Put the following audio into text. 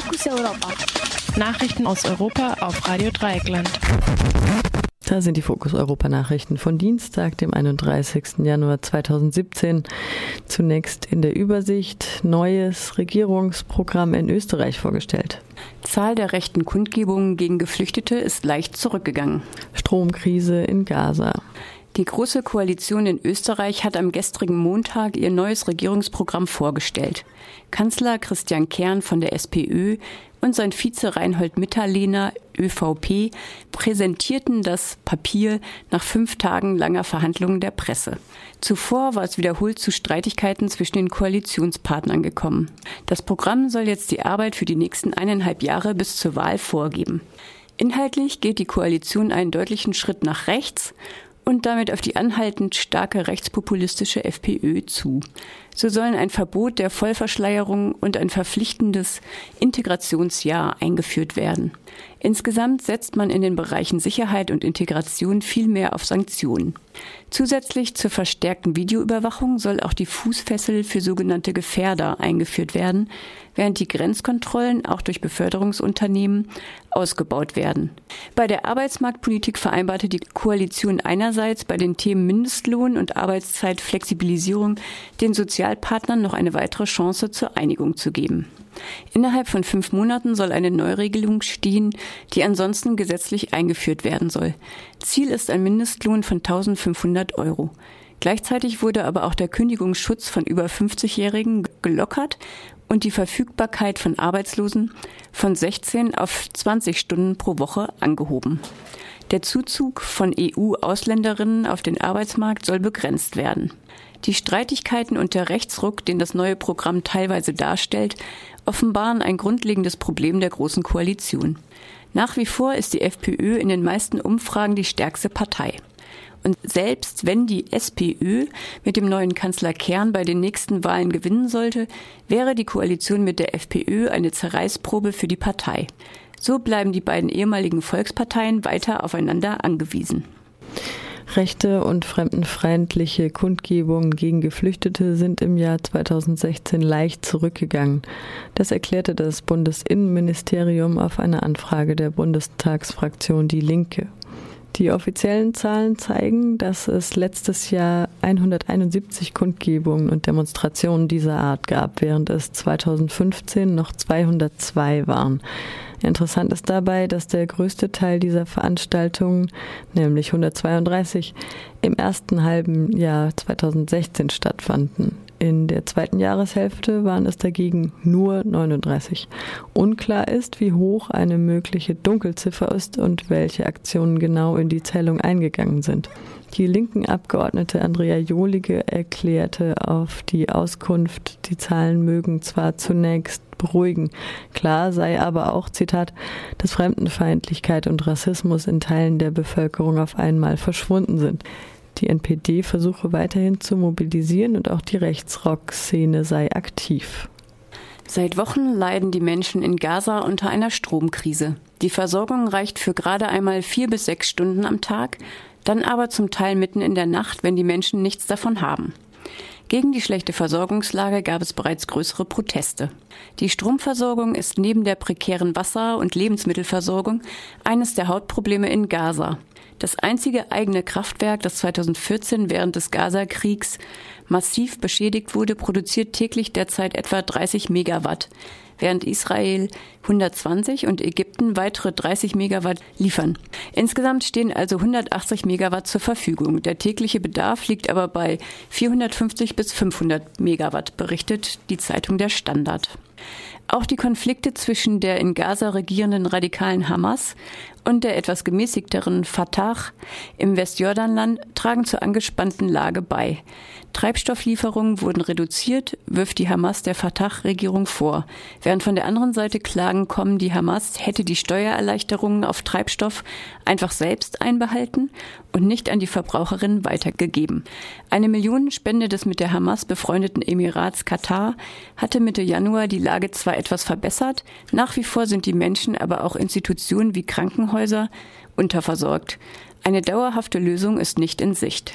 Fokus Europa. Nachrichten aus Europa auf Radio Dreieckland. Da sind die Fokus Europa Nachrichten von Dienstag, dem 31. Januar 2017. Zunächst in der Übersicht neues Regierungsprogramm in Österreich vorgestellt. Zahl der rechten Kundgebungen gegen Geflüchtete ist leicht zurückgegangen. Stromkrise in Gaza. Die Große Koalition in Österreich hat am gestrigen Montag ihr neues Regierungsprogramm vorgestellt. Kanzler Christian Kern von der SPÖ und sein Vize Reinhold Mitterlehner ÖVP präsentierten das Papier nach fünf Tagen langer Verhandlungen der Presse. Zuvor war es wiederholt zu Streitigkeiten zwischen den Koalitionspartnern gekommen. Das Programm soll jetzt die Arbeit für die nächsten eineinhalb Jahre bis zur Wahl vorgeben. Inhaltlich geht die Koalition einen deutlichen Schritt nach rechts und damit auf die anhaltend starke rechtspopulistische FPÖ zu. So sollen ein Verbot der Vollverschleierung und ein verpflichtendes Integrationsjahr eingeführt werden. Insgesamt setzt man in den Bereichen Sicherheit und Integration viel mehr auf Sanktionen. Zusätzlich zur verstärkten Videoüberwachung soll auch die Fußfessel für sogenannte Gefährder eingeführt werden, während die Grenzkontrollen auch durch Beförderungsunternehmen ausgebaut werden. Bei der Arbeitsmarktpolitik vereinbarte die Koalition einerseits bei den Themen Mindestlohn und Arbeitszeitflexibilisierung den Sozialpartnern noch eine weitere Chance zur Einigung zu geben. Innerhalb von fünf Monaten soll eine Neuregelung stehen, die ansonsten gesetzlich eingeführt werden soll. Ziel ist ein Mindestlohn von 1500 Euro. Gleichzeitig wurde aber auch der Kündigungsschutz von über 50-Jährigen gelockert und die Verfügbarkeit von Arbeitslosen von 16 auf 20 Stunden pro Woche angehoben. Der Zuzug von EU-Ausländerinnen auf den Arbeitsmarkt soll begrenzt werden. Die Streitigkeiten und der Rechtsruck, den das neue Programm teilweise darstellt, offenbaren ein grundlegendes Problem der Großen Koalition. Nach wie vor ist die FPÖ in den meisten Umfragen die stärkste Partei. Und selbst wenn die SPÖ mit dem neuen Kanzler Kern bei den nächsten Wahlen gewinnen sollte, wäre die Koalition mit der FPÖ eine Zerreißprobe für die Partei. So bleiben die beiden ehemaligen Volksparteien weiter aufeinander angewiesen. Rechte und fremdenfeindliche Kundgebungen gegen Geflüchtete sind im Jahr 2016 leicht zurückgegangen. Das erklärte das Bundesinnenministerium auf eine Anfrage der Bundestagsfraktion Die Linke. Die offiziellen Zahlen zeigen, dass es letztes Jahr 171 Kundgebungen und Demonstrationen dieser Art gab, während es 2015 noch 202 waren. Interessant ist dabei, dass der größte Teil dieser Veranstaltungen, nämlich 132, im ersten halben Jahr 2016 stattfanden. In der zweiten Jahreshälfte waren es dagegen nur 39. Unklar ist, wie hoch eine mögliche Dunkelziffer ist und welche Aktionen genau in die Zählung eingegangen sind. Die linken Abgeordnete Andrea Jolige erklärte auf die Auskunft, die Zahlen mögen zwar zunächst beruhigen. Klar sei aber auch, Zitat, dass Fremdenfeindlichkeit und Rassismus in Teilen der Bevölkerung auf einmal verschwunden sind. Die NPD versuche weiterhin zu mobilisieren und auch die Rechtsrock-Szene sei aktiv. Seit Wochen leiden die Menschen in Gaza unter einer Stromkrise. Die Versorgung reicht für gerade einmal vier bis sechs Stunden am Tag, dann aber zum Teil mitten in der Nacht, wenn die Menschen nichts davon haben. Gegen die schlechte Versorgungslage gab es bereits größere Proteste. Die Stromversorgung ist neben der prekären Wasser- und Lebensmittelversorgung eines der Hauptprobleme in Gaza. Das einzige eigene Kraftwerk, das 2014 während des Gaza-Kriegs massiv beschädigt wurde, produziert täglich derzeit etwa 30 Megawatt, während Israel 120 und Ägypten weitere 30 Megawatt liefern. Insgesamt stehen also 180 Megawatt zur Verfügung. Der tägliche Bedarf liegt aber bei 450 bis 500 Megawatt, berichtet die Zeitung Der Standard. Auch die Konflikte zwischen der in Gaza regierenden radikalen Hamas und der etwas gemäßigteren Fatah im Westjordanland tragen zur angespannten Lage bei. Treibstofflieferungen wurden reduziert, wirft die Hamas der Fatah-Regierung vor. Während von der anderen Seite Klagen kommen, die Hamas hätte die Steuererleichterungen auf Treibstoff einfach selbst einbehalten und nicht an die Verbraucherinnen weitergegeben. Eine Millionenspende des mit der Hamas befreundeten Emirats Katar hatte Mitte Januar die Lage zwar etwas verbessert, nach wie vor sind die Menschen, aber auch Institutionen wie Krankenhäuser unterversorgt. Eine dauerhafte Lösung ist nicht in Sicht.